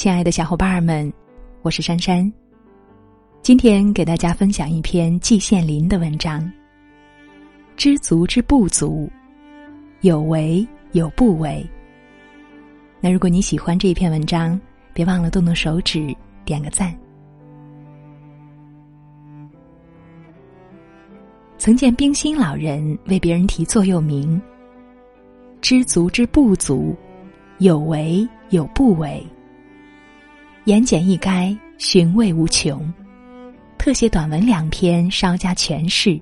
亲爱的小伙伴们，我是珊珊。今天给大家分享一篇季羡林的文章。知足之不足，有为有不为。那如果你喜欢这一篇文章，别忘了动动手指点个赞。曾见冰心老人为别人题座右铭：“知足之不足，有为有不为。”言简意赅，寻味无穷。特写短文两篇，稍加诠释。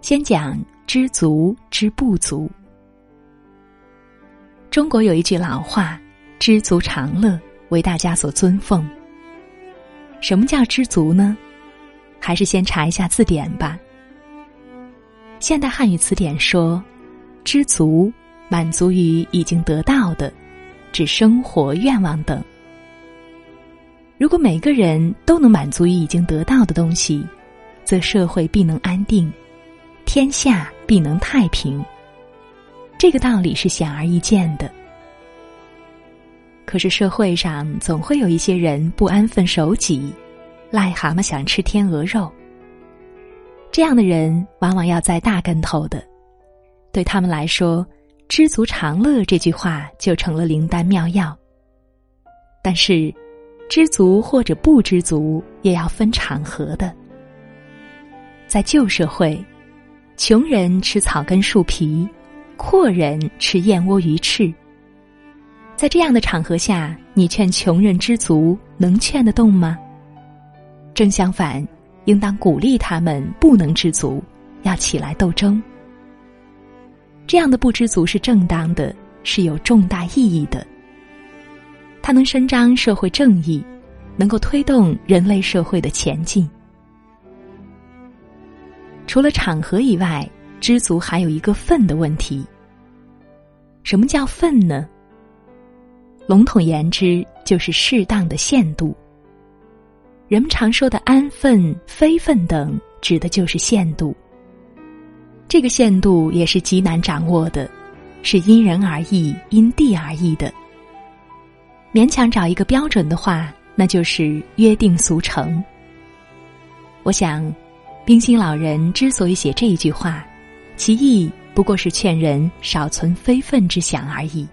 先讲知足之不足。中国有一句老话：“知足常乐”，为大家所尊奉。什么叫知足呢？还是先查一下字典吧。现代汉语词典说：“知足，满足于已经得到的，指生活愿望等。如果每个人都能满足于已经得到的东西，则社会必能安定，天下必能太平。这个道理是显而易见的。可是社会上总会有一些人不安分守己，癞蛤蟆想吃天鹅肉。”这样的人往往要栽大跟头的，对他们来说，“知足常乐”这句话就成了灵丹妙药。但是，知足或者不知足，也要分场合的。在旧社会，穷人吃草根树皮，阔人吃燕窝鱼翅。在这样的场合下，你劝穷人知足，能劝得动吗？正相反。应当鼓励他们不能知足，要起来斗争。这样的不知足是正当的，是有重大意义的。它能伸张社会正义，能够推动人类社会的前进。除了场合以外，知足还有一个分的问题。什么叫分呢？笼统言之，就是适当的限度。人们常说的安分、非分等，指的就是限度。这个限度也是极难掌握的，是因人而异、因地而异的。勉强找一个标准的话，那就是约定俗成。我想，冰心老人之所以写这一句话，其意不过是劝人少存非分之想而已。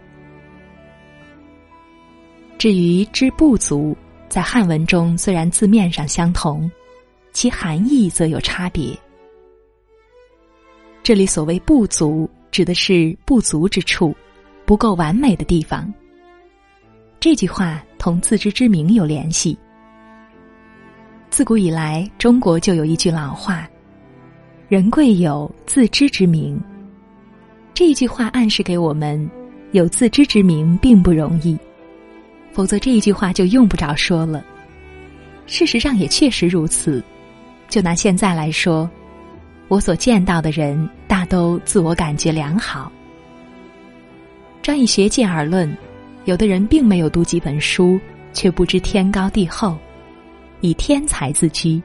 至于知不足。在汉文中，虽然字面上相同，其含义则有差别。这里所谓不足，指的是不足之处，不够完美的地方。这句话同自知之明有联系。自古以来，中国就有一句老话：“人贵有自知之明。”这一句话暗示给我们，有自知之明并不容易。否则这一句话就用不着说了。事实上也确实如此。就拿现在来说，我所见到的人大都自我感觉良好。专以学界而论，有的人并没有读几本书，却不知天高地厚，以天才自居。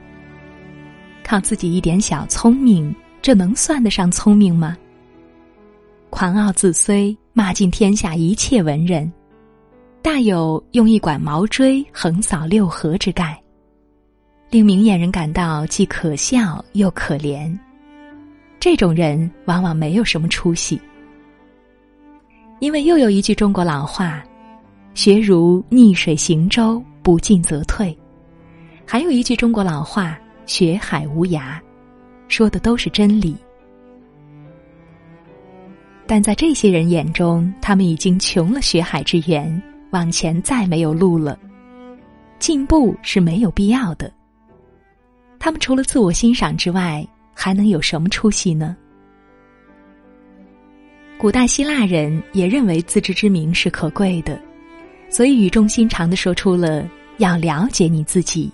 靠自己一点小聪明，这能算得上聪明吗？狂傲自虽，骂尽天下一切文人。大有用一管毛锥横扫六合之概，令明眼人感到既可笑又可怜。这种人往往没有什么出息，因为又有一句中国老话：“学如逆水行舟，不进则退。”还有一句中国老话：“学海无涯”，说的都是真理。但在这些人眼中，他们已经穷了学海之源。往前再没有路了，进步是没有必要的。他们除了自我欣赏之外，还能有什么出息呢？古代希腊人也认为自知之明是可贵的，所以语重心长的说出了要了解你自己。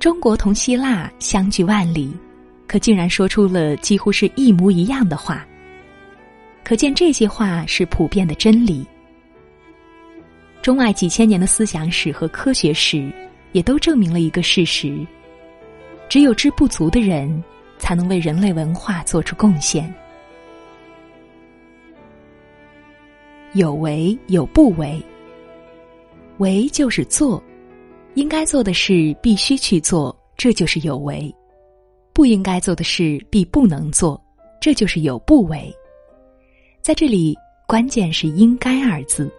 中国同希腊相距万里，可竟然说出了几乎是一模一样的话，可见这些话是普遍的真理。中外几千年的思想史和科学史，也都证明了一个事实：只有知不足的人，才能为人类文化做出贡献。有为有不为。为就是做，应该做的事必须去做，这就是有为；不应该做的事必不能做，这就是有不为。在这里，关键是“应该”二字。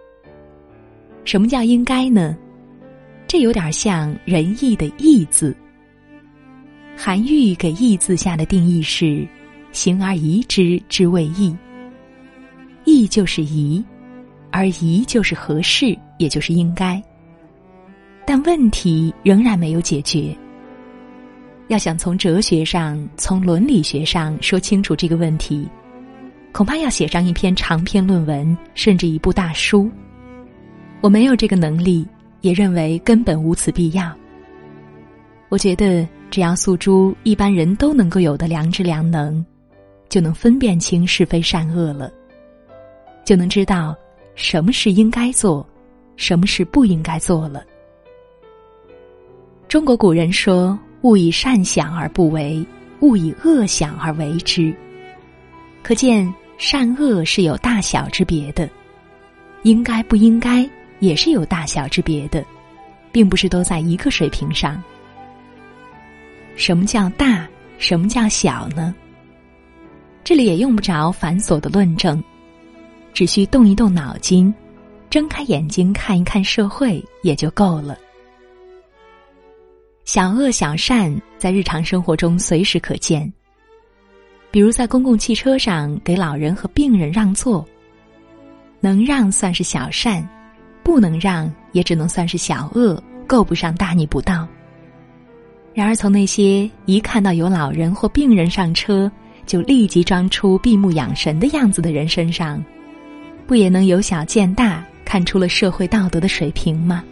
什么叫应该呢？这有点像仁义的“义”字。韩愈给“义”字下的定义是：“行而宜之，之谓义。”义就是宜，而宜就是合适，也就是应该。但问题仍然没有解决。要想从哲学上、从伦理学上说清楚这个问题，恐怕要写上一篇长篇论文，甚至一部大书。我没有这个能力，也认为根本无此必要。我觉得，只要诉诸一般人都能够有的良知良能，就能分辨清是非善恶了，就能知道什么是应该做，什么是不应该做了。中国古人说：“勿以善小而不为，勿以恶小而为之。”可见善恶是有大小之别的，应该不应该。也是有大小之别的，并不是都在一个水平上。什么叫大？什么叫小呢？这里也用不着繁琐的论证，只需动一动脑筋，睁开眼睛看一看社会也就够了。小恶小善在日常生活中随时可见，比如在公共汽车上给老人和病人让座，能让算是小善。不能让，也只能算是小恶，够不上大逆不道。然而，从那些一看到有老人或病人上车就立即装出闭目养神的样子的人身上，不也能由小见大，看出了社会道德的水平吗？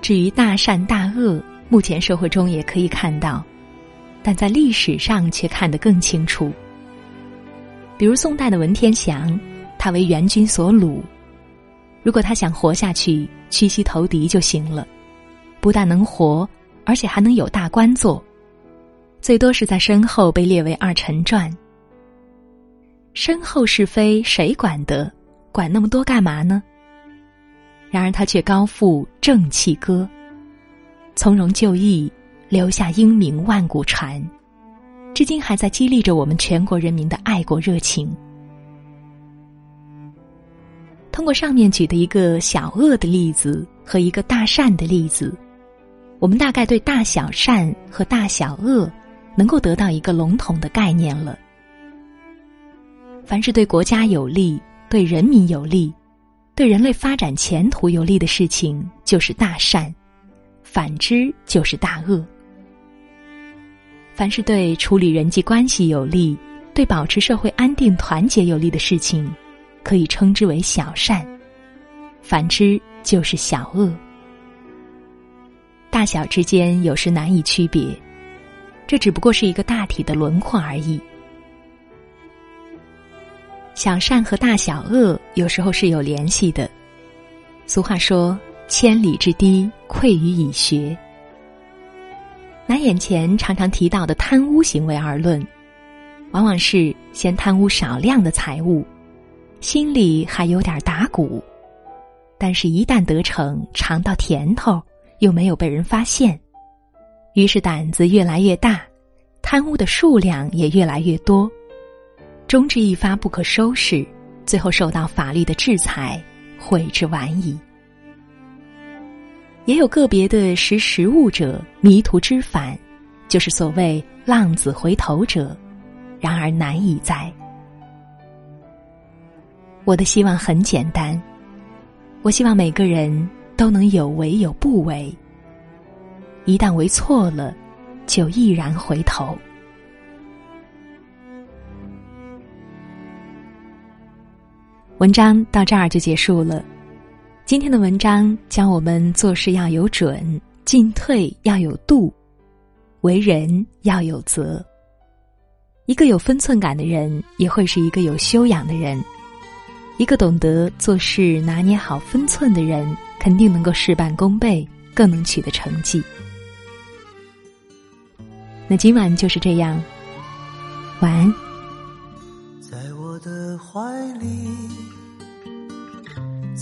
至于大善大恶，目前社会中也可以看到，但在历史上却看得更清楚。比如宋代的文天祥，他为元军所虏。如果他想活下去，屈膝投敌就行了，不但能活，而且还能有大官做。最多是在身后被列为二臣传。身后是非谁管得？管那么多干嘛呢？然而他却高赋正气歌，从容就义，留下英名万古传，至今还在激励着我们全国人民的爱国热情。通过上面举的一个小恶的例子和一个大善的例子，我们大概对大小善和大小恶能够得到一个笼统的概念了。凡是对国家有利、对人民有利、对人类发展前途有利的事情，就是大善；反之，就是大恶。凡是对处理人际关系有利、对保持社会安定团结有利的事情。可以称之为小善，反之就是小恶。大小之间有时难以区别，这只不过是一个大体的轮廓而已。小善和大小恶有时候是有联系的。俗话说：“千里之堤，溃于蚁穴。”拿眼前常常提到的贪污行为而论，往往是先贪污少量的财物。心里还有点打鼓，但是，一旦得逞，尝到甜头，又没有被人发现，于是胆子越来越大，贪污的数量也越来越多，终至一发不可收拾，最后受到法律的制裁，悔之晚矣。也有个别的识时务者迷途知返，就是所谓浪子回头者，然而难以在。我的希望很简单，我希望每个人都能有为有不为。一旦为错了，就毅然回头。文章到这儿就结束了。今天的文章教我们做事要有准，进退要有度，为人要有责。一个有分寸感的人，也会是一个有修养的人。一个懂得做事、拿捏好分寸的人，肯定能够事半功倍，更能取得成绩。那今晚就是这样，晚安。在我的怀里，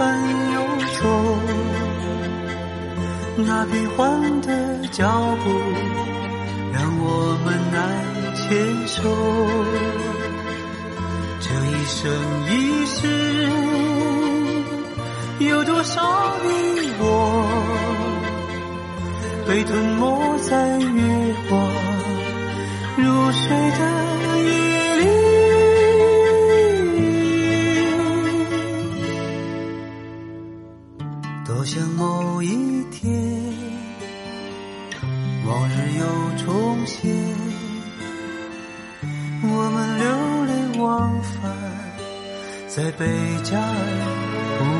般游走，那变幻的脚步让我们难牵手。这一生一世，有多少你我被吞没在月光如水的我们流连忘返。在贝加尔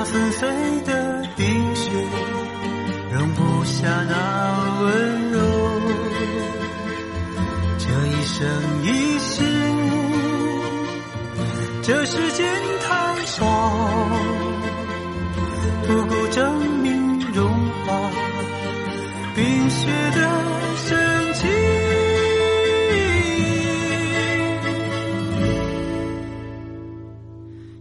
那纷飞的冰雪容不下那温柔。这一生一世，这时间太少，不够证明融化冰雪的深